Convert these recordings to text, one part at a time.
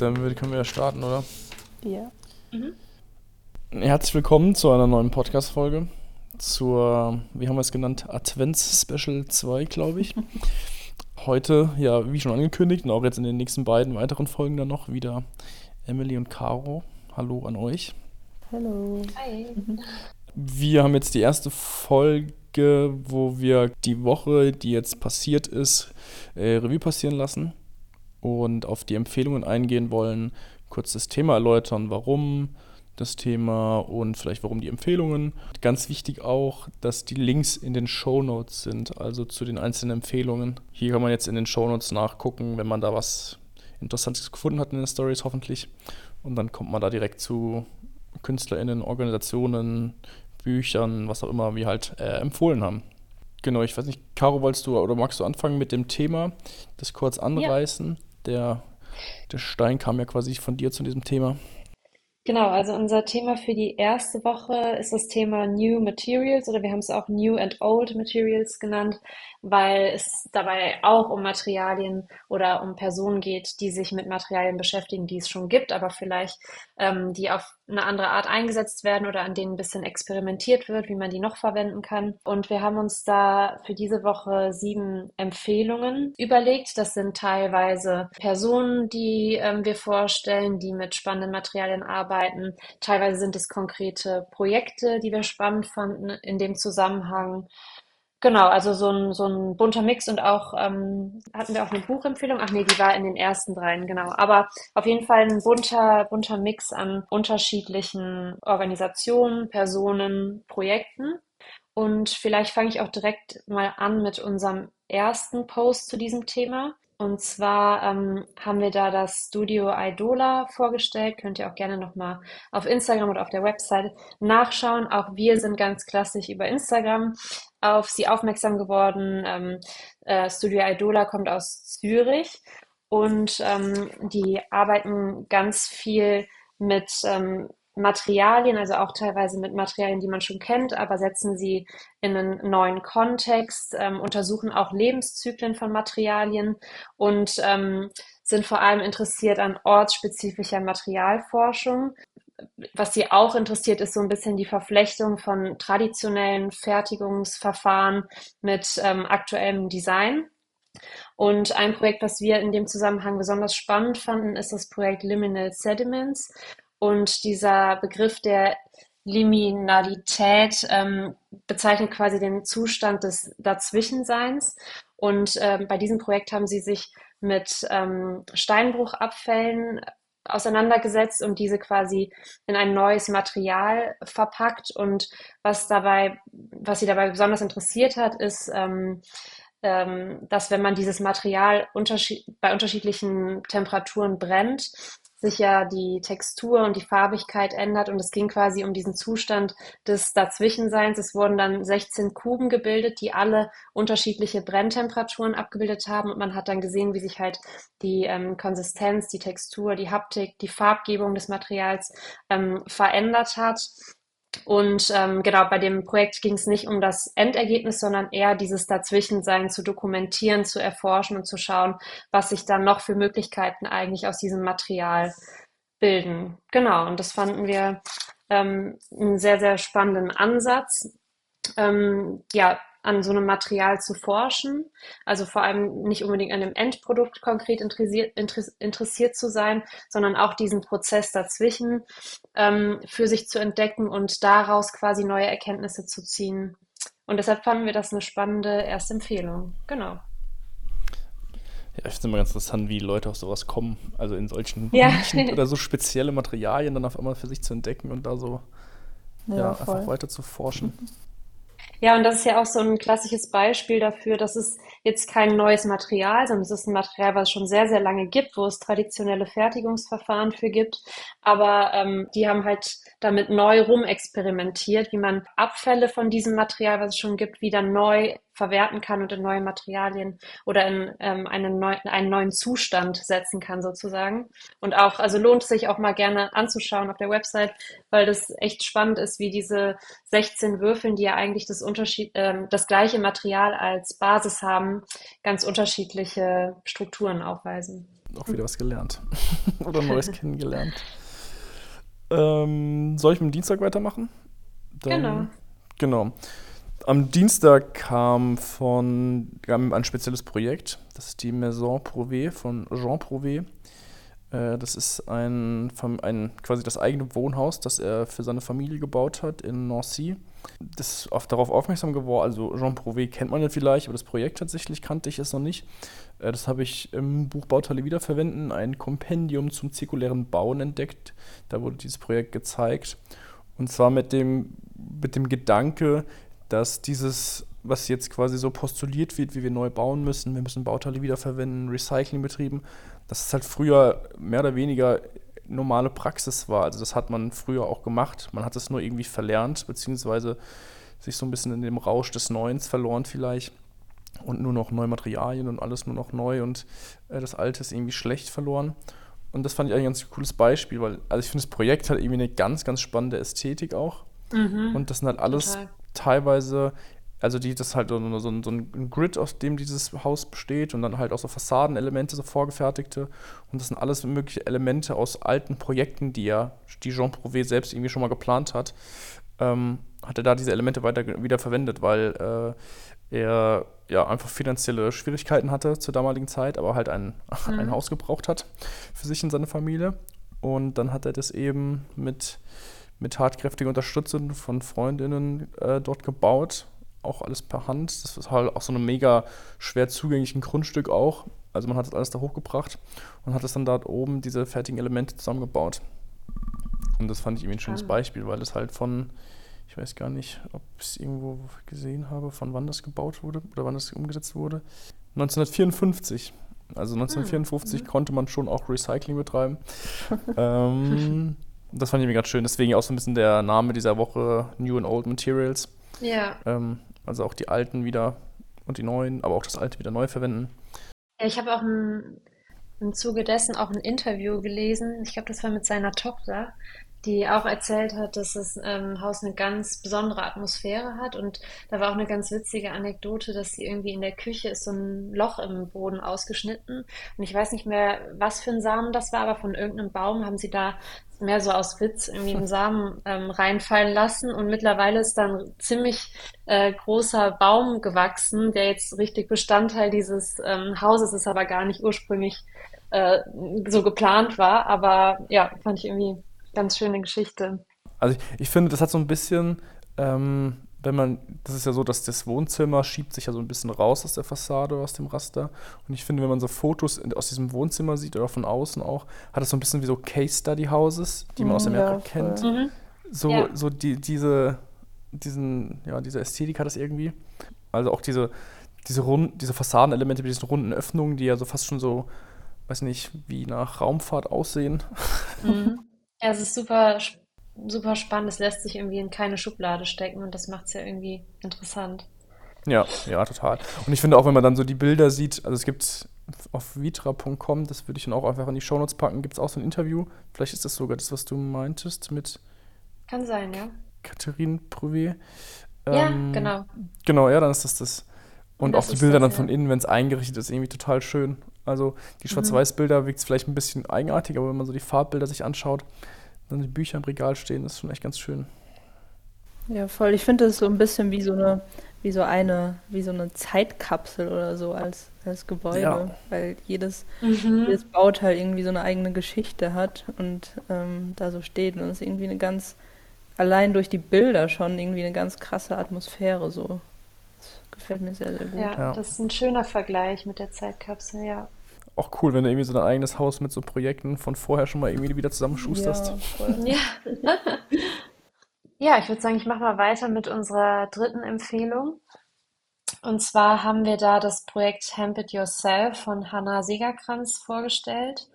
Dann können wir ja starten, oder? Ja. Mhm. Herzlich willkommen zu einer neuen Podcast-Folge. Zur, wie haben wir es genannt, Advents-Special 2, glaube ich. Heute, ja, wie schon angekündigt, und auch jetzt in den nächsten beiden weiteren Folgen dann noch wieder Emily und Caro. Hallo an euch. Hallo. Hi. Wir haben jetzt die erste Folge, wo wir die Woche, die jetzt passiert ist, äh, Revue passieren lassen und auf die Empfehlungen eingehen wollen, kurz das Thema erläutern, warum das Thema und vielleicht warum die Empfehlungen. Ganz wichtig auch, dass die Links in den Show Notes sind, also zu den einzelnen Empfehlungen. Hier kann man jetzt in den Show Notes nachgucken, wenn man da was Interessantes gefunden hat in den Stories hoffentlich. Und dann kommt man da direkt zu KünstlerInnen, Organisationen, Büchern, was auch immer wir halt äh, empfohlen haben. Genau, ich weiß nicht, Caro, wolltest du oder magst du anfangen mit dem Thema, das kurz anreißen? Ja. Der, der Stein kam ja quasi von dir zu diesem Thema. Genau, also unser Thema für die erste Woche ist das Thema New Materials oder wir haben es auch New and Old Materials genannt weil es dabei auch um Materialien oder um Personen geht, die sich mit Materialien beschäftigen, die es schon gibt, aber vielleicht ähm, die auf eine andere Art eingesetzt werden oder an denen ein bisschen experimentiert wird, wie man die noch verwenden kann. Und wir haben uns da für diese Woche sieben Empfehlungen überlegt. Das sind teilweise Personen, die ähm, wir vorstellen, die mit spannenden Materialien arbeiten. Teilweise sind es konkrete Projekte, die wir spannend fanden in dem Zusammenhang. Genau, also so ein, so ein bunter Mix und auch ähm, hatten wir auch eine Buchempfehlung. Ach nee, die war in den ersten dreien, genau. Aber auf jeden Fall ein bunter, bunter Mix an unterschiedlichen Organisationen, Personen, Projekten. Und vielleicht fange ich auch direkt mal an mit unserem ersten Post zu diesem Thema. Und zwar ähm, haben wir da das Studio Idola vorgestellt. Könnt ihr auch gerne nochmal auf Instagram oder auf der Website nachschauen. Auch wir sind ganz klassisch über Instagram auf sie aufmerksam geworden. Ähm, äh, Studio Idola kommt aus Zürich und ähm, die arbeiten ganz viel mit ähm, Materialien, also auch teilweise mit Materialien, die man schon kennt, aber setzen sie in einen neuen Kontext, ähm, untersuchen auch Lebenszyklen von Materialien und ähm, sind vor allem interessiert an ortsspezifischer Materialforschung. Was sie auch interessiert, ist so ein bisschen die Verflechtung von traditionellen Fertigungsverfahren mit ähm, aktuellem Design. Und ein Projekt, was wir in dem Zusammenhang besonders spannend fanden, ist das Projekt Liminal Sediments. Und dieser Begriff der Liminalität ähm, bezeichnet quasi den Zustand des Dazwischenseins. Und ähm, bei diesem Projekt haben sie sich mit ähm, Steinbruchabfällen auseinandergesetzt und diese quasi in ein neues Material verpackt. Und was dabei, was sie dabei besonders interessiert hat, ist, ähm, ähm, dass wenn man dieses Material unterschied bei unterschiedlichen Temperaturen brennt, sich ja die Textur und die Farbigkeit ändert und es ging quasi um diesen Zustand des Dazwischenseins. Es wurden dann 16 Kuben gebildet, die alle unterschiedliche Brenntemperaturen abgebildet haben und man hat dann gesehen, wie sich halt die ähm, Konsistenz, die Textur, die Haptik, die Farbgebung des Materials ähm, verändert hat. Und ähm, genau, bei dem Projekt ging es nicht um das Endergebnis, sondern eher dieses Dazwischensein zu dokumentieren, zu erforschen und zu schauen, was sich dann noch für Möglichkeiten eigentlich aus diesem Material bilden. Genau, und das fanden wir ähm, einen sehr, sehr spannenden Ansatz. Ähm, ja, an so einem Material zu forschen, also vor allem nicht unbedingt an dem Endprodukt konkret interessiert, interessiert zu sein, sondern auch diesen Prozess dazwischen ähm, für sich zu entdecken und daraus quasi neue Erkenntnisse zu ziehen. Und deshalb fanden wir das eine spannende erste Empfehlung. Genau. Ja, ich finde es immer ganz interessant, wie Leute auf sowas kommen. Also in solchen ja. oder so spezielle Materialien dann auf einmal für sich zu entdecken und da so ja, ja einfach weiter zu forschen. Ja, und das ist ja auch so ein klassisches Beispiel dafür, dass es jetzt kein neues Material, sondern es ist ein Material, was es schon sehr, sehr lange gibt, wo es traditionelle Fertigungsverfahren für gibt. Aber ähm, die haben halt damit neu rumexperimentiert, wie man Abfälle von diesem Material, was es schon gibt, wieder neu verwerten kann und in neue Materialien oder in ähm, einen, neu, einen neuen Zustand setzen kann sozusagen. Und auch, also lohnt sich auch mal gerne anzuschauen auf der Website, weil das echt spannend ist, wie diese 16 Würfeln, die ja eigentlich das Unterschied, ähm, das gleiche Material als Basis haben, ganz unterschiedliche Strukturen aufweisen. Auch wieder was gelernt oder Neues kennengelernt. Ähm, soll ich mit dem Dienstag weitermachen? Dann, genau. Genau. Am Dienstag kam von ein spezielles Projekt, das ist die Maison Prouvé von Jean Prouvé. Äh, das ist ein, ein, quasi das eigene Wohnhaus, das er für seine Familie gebaut hat in Nancy. Das ist darauf aufmerksam geworden, also Jean Prouvé kennt man ja vielleicht, aber das Projekt tatsächlich kannte ich es noch nicht. Äh, das habe ich im Buch Bauteile wiederverwenden, ein Kompendium zum zirkulären Bauen entdeckt. Da wurde dieses Projekt gezeigt. Und zwar mit dem, mit dem Gedanke, dass dieses, was jetzt quasi so postuliert wird, wie wir neu bauen müssen, wir müssen Bauteile wiederverwenden, Recycling betrieben, dass es halt früher mehr oder weniger normale Praxis war. Also das hat man früher auch gemacht. Man hat es nur irgendwie verlernt, beziehungsweise sich so ein bisschen in dem Rausch des Neuens verloren vielleicht und nur noch neue Materialien und alles nur noch neu und äh, das Alte ist irgendwie schlecht verloren. Und das fand ich eigentlich ein ganz cooles Beispiel, weil, also ich finde, das Projekt hat irgendwie eine ganz, ganz spannende Ästhetik auch. Mhm. Und das sind halt alles Total. Teilweise, also die, das ist halt so, so, so, ein Grid, aus dem dieses Haus besteht und dann halt auch so Fassadenelemente, so vorgefertigte. Und das sind alles mögliche Elemente aus alten Projekten, die ja, die Jean Prouvé selbst irgendwie schon mal geplant hat. Ähm, hat er da diese Elemente weiter wieder verwendet, weil äh, er ja einfach finanzielle Schwierigkeiten hatte zur damaligen Zeit, aber halt ein, mhm. ein Haus gebraucht hat für sich und seine Familie. Und dann hat er das eben mit, mit tatkräftiger Unterstützung von Freundinnen äh, dort gebaut. Auch alles per Hand. Das ist halt auch so ein mega schwer zugänglichen Grundstück auch. Also man hat das alles da hochgebracht und hat es dann dort oben diese fertigen Elemente zusammengebaut. Und das fand ich irgendwie ein schönes Beispiel, weil es halt von ich weiß gar nicht, ob ich es irgendwo gesehen habe, von wann das gebaut wurde oder wann das umgesetzt wurde. 1954. Also 1954 hm. konnte man schon auch Recycling betreiben. ähm, das fand ich mir ganz schön. Deswegen auch so ein bisschen der Name dieser Woche New and Old Materials. Ja. Ähm, also auch die alten wieder und die neuen, aber auch das alte wieder neu verwenden. Ja, ich habe auch ein, im Zuge dessen auch ein Interview gelesen. Ich glaube, das war mit seiner Tochter die auch erzählt hat, dass das ähm, Haus eine ganz besondere Atmosphäre hat. Und da war auch eine ganz witzige Anekdote, dass sie irgendwie in der Küche ist so ein Loch im Boden ausgeschnitten. Und ich weiß nicht mehr, was für ein Samen das war, aber von irgendeinem Baum haben sie da mehr so aus Witz irgendwie einen Samen ähm, reinfallen lassen. Und mittlerweile ist da ein ziemlich äh, großer Baum gewachsen, der jetzt richtig Bestandteil dieses ähm, Hauses ist, aber gar nicht ursprünglich äh, so geplant war. Aber ja, fand ich irgendwie Ganz schöne Geschichte. Also ich, ich finde, das hat so ein bisschen, ähm, wenn man, das ist ja so, dass das Wohnzimmer schiebt sich ja so ein bisschen raus aus der Fassade, aus dem Raster. Und ich finde, wenn man so Fotos aus diesem Wohnzimmer sieht oder von außen auch, hat es so ein bisschen wie so Case Study Houses, die man aus Amerika ja, kennt. Mhm. So, ja. so die, diese, diesen, ja, diese Ästhetik hat es irgendwie. Also auch diese, diese, Rund, diese Fassadenelemente mit diesen runden Öffnungen, die ja so fast schon so, weiß nicht, wie nach Raumfahrt aussehen. Mhm. Ja, es ist super, super spannend. Es lässt sich irgendwie in keine Schublade stecken und das macht es ja irgendwie interessant. Ja, ja, total. Und ich finde auch, wenn man dann so die Bilder sieht, also es gibt auf vitra.com, das würde ich dann auch einfach in die Shownotes packen, gibt es auch so ein Interview. Vielleicht ist das sogar das, was du meintest mit. Kann sein, ja. Catherine Prouvé. Ja, ähm, genau. Genau, ja, dann ist das das. Und, das auch die Bilder das, dann von ja. innen, wenn es eingerichtet ist, irgendwie total schön. Also die mhm. Schwarz-Weiß-Bilder wirkt es vielleicht ein bisschen eigenartig, aber wenn man so die Farbbilder sich anschaut, dann die Bücher im Regal stehen, ist schon echt ganz schön. Ja, voll. Ich finde es so ein bisschen wie so eine, wie so eine, wie so eine Zeitkapsel oder so als, als Gebäude, ja. weil jedes, mhm. jedes Bauteil irgendwie so eine eigene Geschichte hat und ähm, da so steht und es ist irgendwie eine ganz, allein durch die Bilder schon irgendwie eine ganz krasse Atmosphäre so. Das gefällt mir sehr, sehr gut. Ja, ja. das ist ein schöner Vergleich mit der Zeitkapsel, ja auch cool, wenn du irgendwie so dein eigenes Haus mit so Projekten von vorher schon mal irgendwie wieder zusammenschusterst. Ja, ja. ja ich würde sagen, ich mache mal weiter mit unserer dritten Empfehlung. Und zwar haben wir da das Projekt Hemp It Yourself von Hannah Segerkranz vorgestellt.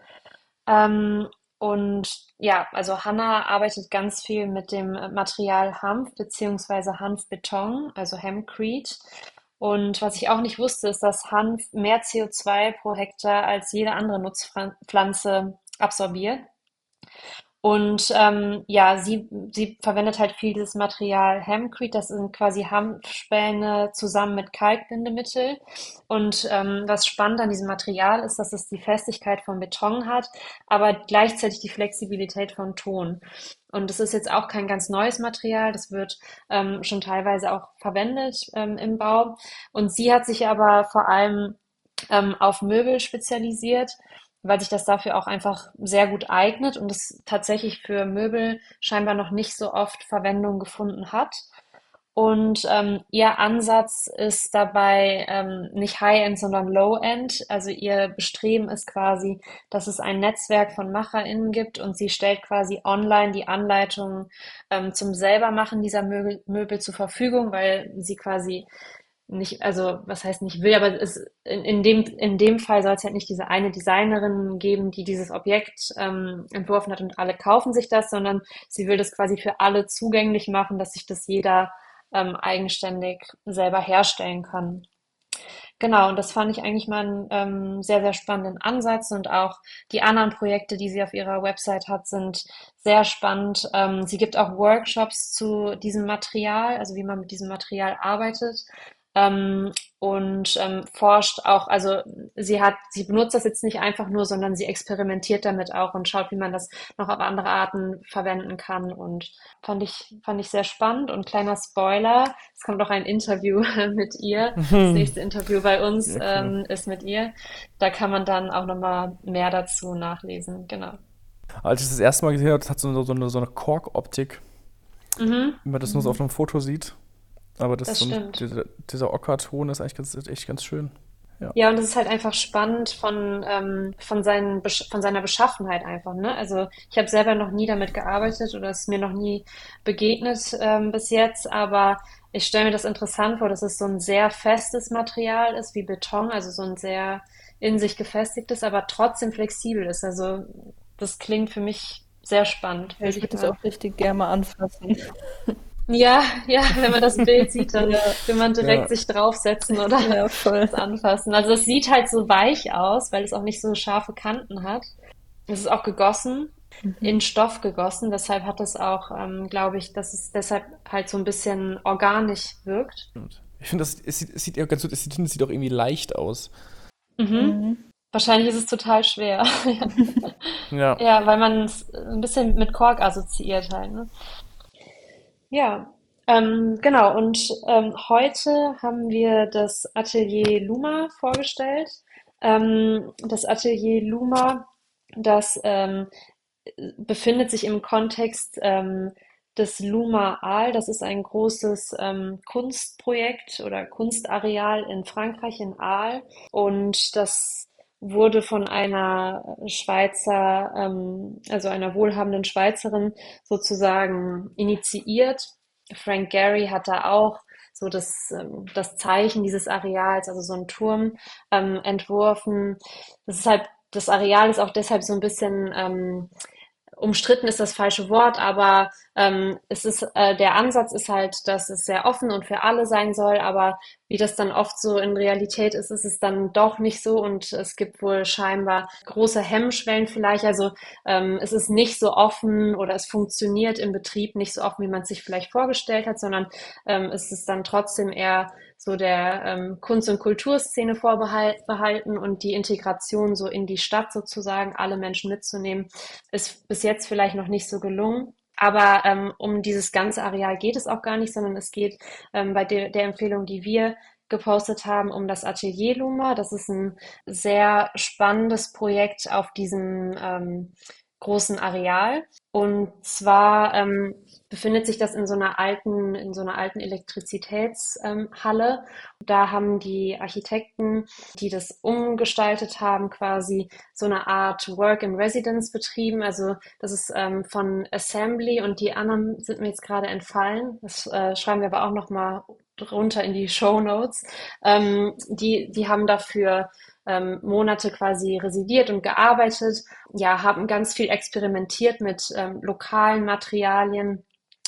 Ähm, und ja, also Hannah arbeitet ganz viel mit dem Material Hanf bzw. Hanfbeton, also Hempcrete. Und was ich auch nicht wusste, ist, dass Hanf mehr CO2 pro Hektar als jede andere Nutzpflanze absorbiert. Und ähm, ja, sie, sie verwendet halt viel dieses Material Hempcrete, das sind quasi Hanfspäne zusammen mit Kalkbindemittel. Und ähm, was spannend an diesem Material ist, dass es die Festigkeit von Beton hat, aber gleichzeitig die Flexibilität von Ton. Und es ist jetzt auch kein ganz neues Material, das wird ähm, schon teilweise auch verwendet ähm, im Bau. Und sie hat sich aber vor allem ähm, auf Möbel spezialisiert weil sich das dafür auch einfach sehr gut eignet und es tatsächlich für Möbel scheinbar noch nicht so oft Verwendung gefunden hat. Und ähm, ihr Ansatz ist dabei ähm, nicht High-End, sondern Low-End. Also ihr Bestreben ist quasi, dass es ein Netzwerk von MacherInnen gibt und sie stellt quasi online die Anleitungen ähm, zum Selbermachen dieser Möbel, Möbel zur Verfügung, weil sie quasi nicht, also was heißt nicht will, aber es in, in dem in dem Fall soll es halt nicht diese eine Designerin geben, die dieses Objekt ähm, entworfen hat und alle kaufen sich das, sondern sie will das quasi für alle zugänglich machen, dass sich das jeder ähm, eigenständig selber herstellen kann. Genau, und das fand ich eigentlich mal einen ähm, sehr, sehr spannenden Ansatz und auch die anderen Projekte, die sie auf ihrer Website hat, sind sehr spannend. Ähm, sie gibt auch Workshops zu diesem Material, also wie man mit diesem Material arbeitet ähm, und ähm, forscht auch, also sie hat, sie benutzt das jetzt nicht einfach nur, sondern sie experimentiert damit auch und schaut, wie man das noch auf andere Arten verwenden kann. Und fand ich, fand ich sehr spannend. Und kleiner Spoiler, es kommt auch ein Interview mit ihr, das nächste Interview bei uns ähm, ist mit ihr, da kann man dann auch nochmal mehr dazu nachlesen, genau. Als ich das erste Mal gesehen habe, hat so, so eine, so eine Kork-Optik, mhm. wie man das nur so auf einem Foto sieht. Aber das, das so ein, dieser, dieser Ockerton ist eigentlich ganz, echt ganz schön. Ja. ja, und es ist halt einfach spannend von, ähm, von, seinen, von seiner Beschaffenheit einfach. Ne? Also ich habe selber noch nie damit gearbeitet oder es ist mir noch nie begegnet ähm, bis jetzt, aber ich stelle mir das interessant vor, dass es so ein sehr festes Material ist wie Beton, also so ein sehr in sich gefestigtes, aber trotzdem flexibel ist. Also das klingt für mich sehr spannand. Ja, ich würde es auch richtig gerne mal anfassen. Ja, ja, wenn man das Bild sieht, dann ja. will man direkt ja. sich draufsetzen oder ja, voll. anfassen. Also es sieht halt so weich aus, weil es auch nicht so scharfe Kanten hat. Es ist auch gegossen, mhm. in Stoff gegossen. Deshalb hat es auch, ähm, glaube ich, dass es deshalb halt so ein bisschen organisch wirkt. Ich finde, es sieht, es sieht ja ganz gut, es sieht, es sieht auch irgendwie leicht aus. Mhm. Mhm. Wahrscheinlich ist es total schwer. ja. ja, weil man es ein bisschen mit Kork assoziiert halt. Ne? Ja, ähm, genau. Und ähm, heute haben wir das Atelier Luma vorgestellt. Ähm, das Atelier Luma, das ähm, befindet sich im Kontext ähm, des Luma Aal. Das ist ein großes ähm, Kunstprojekt oder Kunstareal in Frankreich, in Aal. Und das wurde von einer Schweizer, ähm, also einer wohlhabenden Schweizerin sozusagen initiiert. Frank Gehry hat da auch so das, ähm, das Zeichen dieses Areals, also so ein Turm ähm, entworfen. Das ist halt, das Areal ist auch deshalb so ein bisschen ähm, umstritten ist das falsche Wort, aber ähm, es ist äh, der Ansatz ist halt, dass es sehr offen und für alle sein soll, aber wie das dann oft so in Realität ist, ist es dann doch nicht so und es gibt wohl scheinbar große Hemmschwellen vielleicht. Also ähm, es ist nicht so offen oder es funktioniert im Betrieb nicht so offen, wie man es sich vielleicht vorgestellt hat, sondern ähm, es ist dann trotzdem eher so der ähm, Kunst- und Kulturszene vorbehalten und die Integration so in die Stadt sozusagen, alle Menschen mitzunehmen, ist bis jetzt vielleicht noch nicht so gelungen. Aber ähm, um dieses ganze Areal geht es auch gar nicht, sondern es geht ähm, bei der, der Empfehlung, die wir gepostet haben, um das Atelier Luma. Das ist ein sehr spannendes Projekt auf diesem ähm, großen Areal. Und zwar ähm, befindet sich das in so einer alten, in so einer alten Elektrizitätshalle. Ähm, da haben die Architekten, die das umgestaltet haben, quasi so eine Art Work in Residence betrieben. Also das ist ähm, von Assembly und die anderen sind mir jetzt gerade entfallen. Das äh, schreiben wir aber auch noch mal runter in die Show Notes. Ähm, die, die haben dafür ähm, Monate quasi residiert und gearbeitet, ja, haben ganz viel experimentiert mit ähm, lokalen Materialien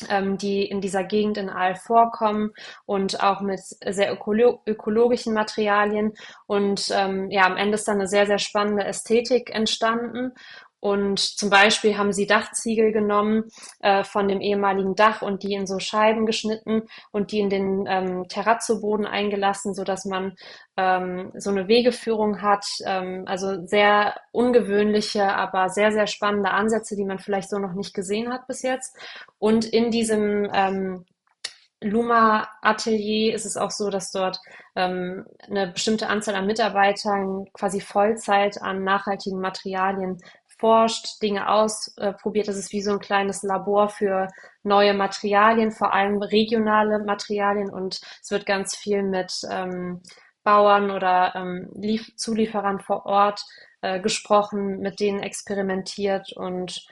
ähm, die in dieser Gegend in Aal vorkommen und auch mit sehr ökolo ökologischen Materialien. Und ähm, ja, am Ende ist dann eine sehr, sehr spannende Ästhetik entstanden. Und zum Beispiel haben sie Dachziegel genommen äh, von dem ehemaligen Dach und die in so Scheiben geschnitten und die in den ähm, Terrazzo-Boden eingelassen, so dass man ähm, so eine Wegeführung hat. Ähm, also sehr ungewöhnliche, aber sehr, sehr spannende Ansätze, die man vielleicht so noch nicht gesehen hat bis jetzt. Und in diesem ähm, Luma Atelier ist es auch so, dass dort ähm, eine bestimmte Anzahl an Mitarbeitern quasi Vollzeit an nachhaltigen Materialien forscht, Dinge ausprobiert. Das ist wie so ein kleines Labor für neue Materialien, vor allem regionale Materialien. Und es wird ganz viel mit ähm, Bauern oder ähm, Lief Zulieferern vor Ort äh, gesprochen, mit denen experimentiert. Und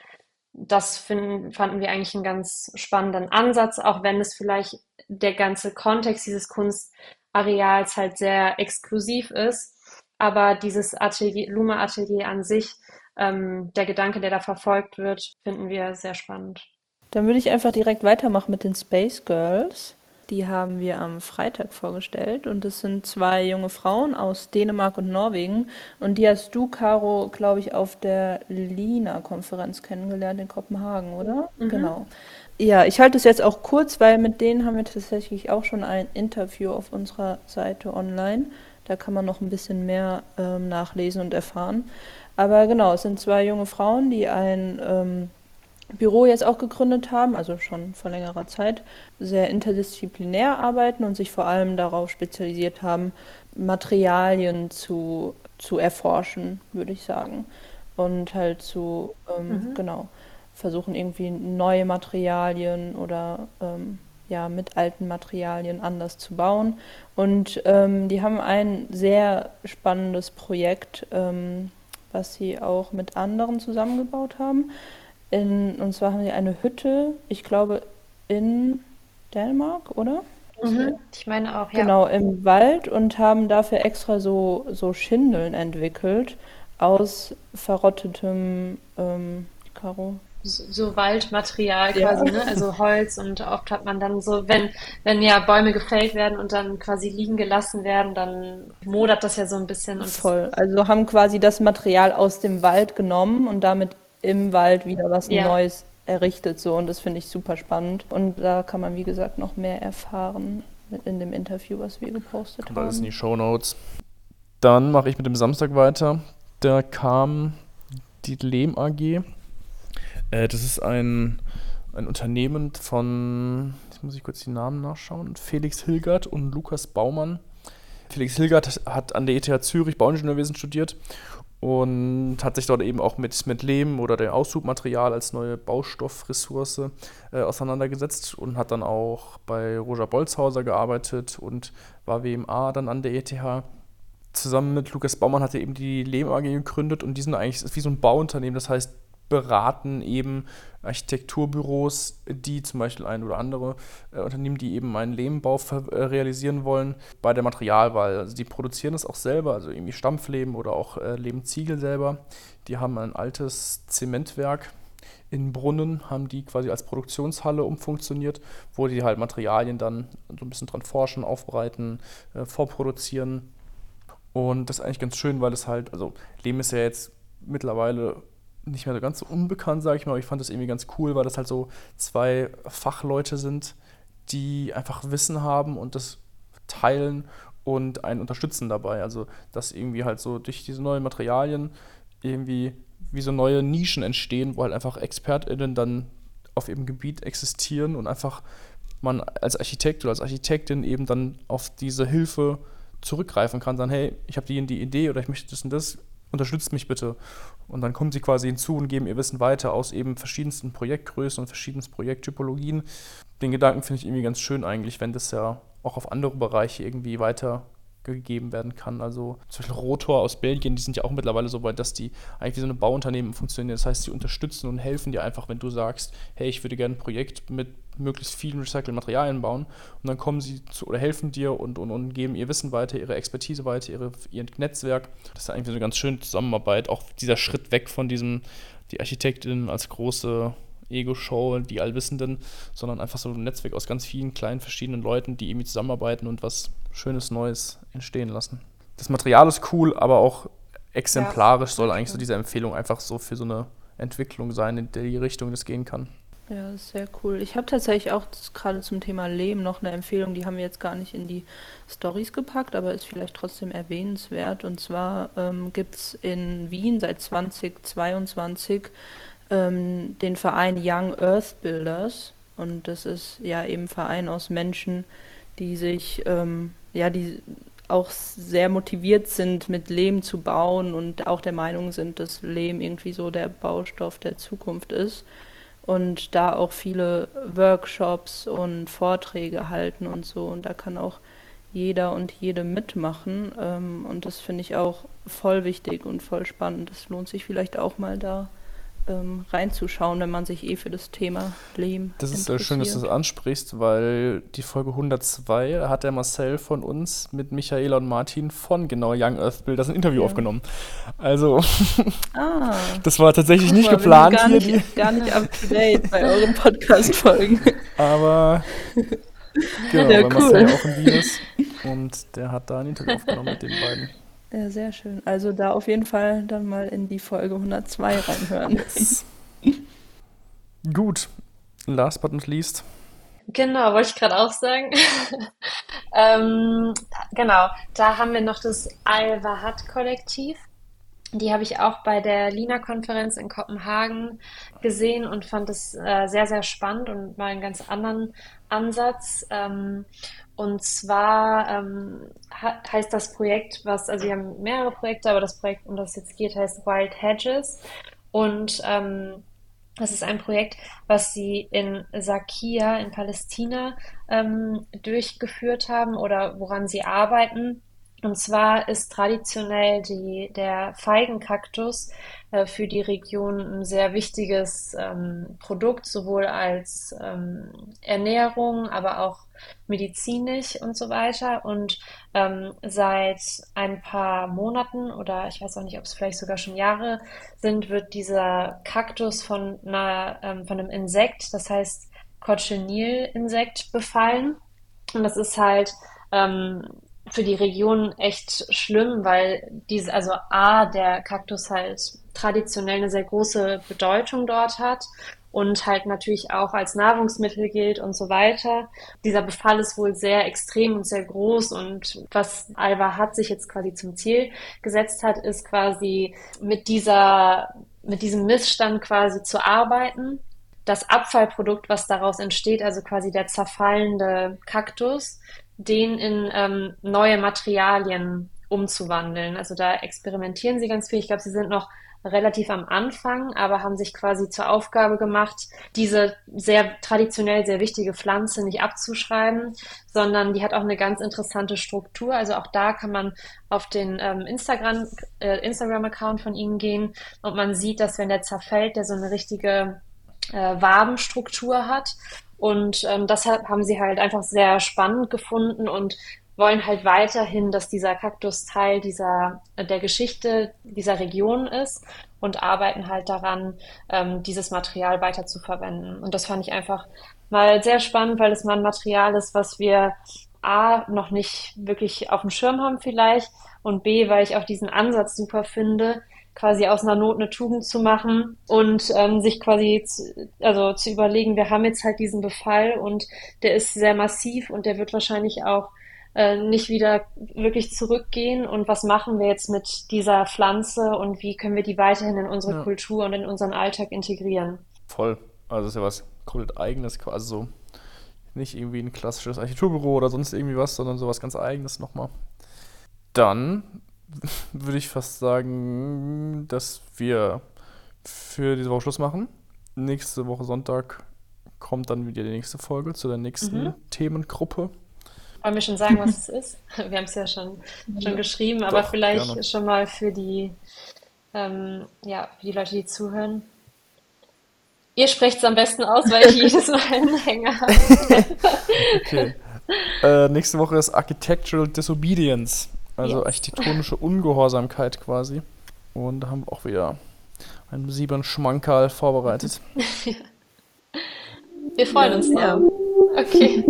das finden, fanden wir eigentlich einen ganz spannenden Ansatz, auch wenn es vielleicht der ganze Kontext dieses Kunstareals halt sehr exklusiv ist. Aber dieses Atelier, Luma Atelier an sich ähm, der Gedanke, der da verfolgt wird, finden wir sehr spannend. Dann würde ich einfach direkt weitermachen mit den Space Girls. Die haben wir am Freitag vorgestellt und das sind zwei junge Frauen aus Dänemark und Norwegen und die hast du, Caro, glaube ich, auf der Lina-Konferenz kennengelernt in Kopenhagen, oder? Mhm. Genau. Ja, ich halte es jetzt auch kurz, weil mit denen haben wir tatsächlich auch schon ein Interview auf unserer Seite online. Da kann man noch ein bisschen mehr ähm, nachlesen und erfahren. Aber genau, es sind zwei junge Frauen, die ein ähm, Büro jetzt auch gegründet haben, also schon vor längerer Zeit, sehr interdisziplinär arbeiten und sich vor allem darauf spezialisiert haben, Materialien zu, zu erforschen, würde ich sagen. Und halt zu, ähm, mhm. genau, versuchen irgendwie neue Materialien oder ähm, ja, mit alten Materialien anders zu bauen. Und ähm, die haben ein sehr spannendes Projekt, ähm, was sie auch mit anderen zusammengebaut haben. In, und zwar haben sie eine Hütte, ich glaube, in Dänemark, oder? Mhm, ich meine auch, ja. Genau, im Wald und haben dafür extra so, so Schindeln entwickelt aus verrottetem ähm, Karo so Waldmaterial quasi, ja. ne? Also Holz und oft hat man dann so, wenn, wenn ja Bäume gefällt werden und dann quasi liegen gelassen werden, dann modert das ja so ein bisschen. Voll. Also haben quasi das Material aus dem Wald genommen und damit im Wald wieder was ja. Neues errichtet so und das finde ich super spannend und da kann man wie gesagt noch mehr erfahren in dem Interview, was wir gepostet haben. Alles in die Show Notes. Dann mache ich mit dem Samstag weiter. Da kam die Lehm AG äh, das ist ein, ein Unternehmen von, jetzt muss ich kurz die Namen nachschauen, Felix Hilgert und Lukas Baumann. Felix Hilgert hat an der ETH Zürich Bauingenieurwesen studiert und hat sich dort eben auch mit, mit Lehm oder dem Aushubmaterial als neue Baustoffressource äh, auseinandergesetzt und hat dann auch bei Roger Bolzhauser gearbeitet und war WMA dann an der ETH. Zusammen mit Lukas Baumann hat er eben die Lehm AG gegründet und die sind eigentlich wie so ein Bauunternehmen, das heißt, beraten eben Architekturbüros, die zum Beispiel ein oder andere äh, Unternehmen, die eben einen Lehmbau äh, realisieren wollen, bei der Materialwahl. Also die produzieren das auch selber, also irgendwie Stampflehm oder auch äh, Lehmziegel selber. Die haben ein altes Zementwerk in Brunnen, haben die quasi als Produktionshalle umfunktioniert, wo die halt Materialien dann so ein bisschen dran forschen, aufbereiten, äh, vorproduzieren. Und das ist eigentlich ganz schön, weil es halt, also Lehm ist ja jetzt mittlerweile nicht mehr so ganz so unbekannt, sage ich mal, aber ich fand das irgendwie ganz cool, weil das halt so zwei Fachleute sind, die einfach Wissen haben und das teilen und einen unterstützen dabei. Also, dass irgendwie halt so durch diese neuen Materialien irgendwie wie so neue Nischen entstehen, wo halt einfach ExpertInnen dann auf ihrem Gebiet existieren und einfach man als Architekt oder als Architektin eben dann auf diese Hilfe zurückgreifen kann, sagen, hey, ich habe die die Idee oder ich möchte das und das, unterstützt mich bitte. Und dann kommen sie quasi hinzu und geben ihr Wissen weiter aus eben verschiedensten Projektgrößen und verschiedensten Projekttypologien. Den Gedanken finde ich irgendwie ganz schön eigentlich, wenn das ja auch auf andere Bereiche irgendwie weiter gegeben werden kann. Also zum Beispiel Rotor aus Belgien, die sind ja auch mittlerweile so weit, dass die eigentlich wie so eine Bauunternehmen funktionieren. Das heißt, sie unterstützen und helfen dir einfach, wenn du sagst, hey, ich würde gerne ein Projekt mit möglichst vielen recycelten Materialien bauen. Und dann kommen sie zu oder helfen dir und, und, und geben ihr Wissen weiter, ihre Expertise weiter, ihre, ihr Netzwerk. Das ist eigentlich so eine ganz schöne Zusammenarbeit. Auch dieser Schritt weg von diesem, die Architektin als große Ego-Show, die Allwissenden, sondern einfach so ein Netzwerk aus ganz vielen kleinen verschiedenen Leuten, die irgendwie zusammenarbeiten und was Schönes Neues entstehen lassen. Das Material ist cool, aber auch exemplarisch ja. soll eigentlich so diese Empfehlung einfach so für so eine Entwicklung sein, in die Richtung das gehen kann. Ja, sehr cool. Ich habe tatsächlich auch gerade zum Thema Leben noch eine Empfehlung, die haben wir jetzt gar nicht in die Stories gepackt, aber ist vielleicht trotzdem erwähnenswert. Und zwar ähm, gibt es in Wien seit 2022 ähm, den Verein Young Earth Builders. Und das ist ja eben ein Verein aus Menschen, die sich, ähm, ja, die auch sehr motiviert sind, mit Lehm zu bauen und auch der Meinung sind, dass Lehm irgendwie so der Baustoff der Zukunft ist und da auch viele Workshops und Vorträge halten und so. Und da kann auch jeder und jede mitmachen. Ähm, und das finde ich auch voll wichtig und voll spannend. Es lohnt sich vielleicht auch mal da ähm, reinzuschauen, wenn man sich eh für das Thema Lehm Das ist sehr schön, dass du das ansprichst, weil die Folge 102 hat der Marcel von uns mit Michaela und Martin von genau Young Earth Builders ein Interview ja. aufgenommen. Also, ah, das war tatsächlich nicht mal, geplant gar hier. Nicht, gar nicht up to date bei euren Podcast-Folgen. Aber genau, ja, weil cool. Marcel auch ein Wien ist und der hat da ein Interview aufgenommen mit den beiden. Ja, sehr schön. Also da auf jeden Fall dann mal in die Folge 102 reinhören. Gut. Last but not least. Genau, wollte ich gerade auch sagen. ähm, genau, da haben wir noch das Al-Wahat-Kollektiv. Die habe ich auch bei der Lina-Konferenz in Kopenhagen gesehen und fand es äh, sehr, sehr spannend und mal einen ganz anderen Ansatz. Ähm, und zwar ähm, heißt das Projekt, was, also wir haben mehrere Projekte, aber das Projekt, um das es jetzt geht, heißt Wild Hedges. Und ähm, das ist ein Projekt, was sie in Sakia in Palästina ähm, durchgeführt haben oder woran sie arbeiten. Und zwar ist traditionell die, der Feigenkaktus äh, für die Region ein sehr wichtiges ähm, Produkt, sowohl als ähm, Ernährung, aber auch medizinisch und so weiter. Und ähm, seit ein paar Monaten oder ich weiß auch nicht, ob es vielleicht sogar schon Jahre sind, wird dieser Kaktus von, einer, ähm, von einem Insekt, das heißt Cochineal-Insekt, befallen. Und das ist halt ähm, für die Region echt schlimm, weil diese, also A, der Kaktus halt traditionell eine sehr große Bedeutung dort hat und halt natürlich auch als Nahrungsmittel gilt und so weiter. Dieser Befall ist wohl sehr extrem und sehr groß und was Alva hat sich jetzt quasi zum Ziel gesetzt hat, ist quasi mit dieser, mit diesem Missstand quasi zu arbeiten. Das Abfallprodukt, was daraus entsteht, also quasi der zerfallende Kaktus, den in ähm, neue Materialien umzuwandeln. Also da experimentieren sie ganz viel. Ich glaube, sie sind noch relativ am Anfang, aber haben sich quasi zur Aufgabe gemacht, diese sehr traditionell sehr wichtige Pflanze nicht abzuschreiben, sondern die hat auch eine ganz interessante Struktur. Also auch da kann man auf den ähm, Instagram, äh, Instagram-Account von ihnen gehen und man sieht, dass wenn der zerfällt, der so eine richtige äh, Wabenstruktur hat. Und ähm, deshalb haben sie halt einfach sehr spannend gefunden und wollen halt weiterhin, dass dieser Kaktus Teil dieser, der Geschichte dieser Region ist und arbeiten halt daran, ähm, dieses Material weiter zu verwenden. Und das fand ich einfach mal sehr spannend, weil es mal ein Material ist, was wir A, noch nicht wirklich auf dem Schirm haben vielleicht und B, weil ich auch diesen Ansatz super finde, quasi aus einer Not eine Tugend zu machen und ähm, sich quasi zu, also zu überlegen, wir haben jetzt halt diesen Befall und der ist sehr massiv und der wird wahrscheinlich auch äh, nicht wieder wirklich zurückgehen und was machen wir jetzt mit dieser Pflanze und wie können wir die weiterhin in unsere ja. Kultur und in unseren Alltag integrieren. Voll. Also das ist ja was komplett eigenes, quasi so nicht irgendwie ein klassisches Architekturbüro oder sonst irgendwie was, sondern sowas ganz eigenes nochmal. Dann würde ich fast sagen, dass wir für diese Woche Schluss machen. Nächste Woche Sonntag kommt dann wieder die nächste Folge zu der nächsten mhm. Themengruppe. Wollen wir schon sagen, was es ist? Wir haben es ja schon, schon geschrieben, aber Doch, vielleicht gerne. schon mal für die, ähm, ja, für die Leute, die zuhören. Ihr sprecht es am besten aus, weil ich jedes Mal einen Hänger habe. okay. Äh, nächste Woche ist Architectural Disobedience. Also yes. architektonische Ungehorsamkeit quasi. Und da haben wir auch wieder einen sieben Schmankerl vorbereitet. Wir freuen uns. Ja. Okay.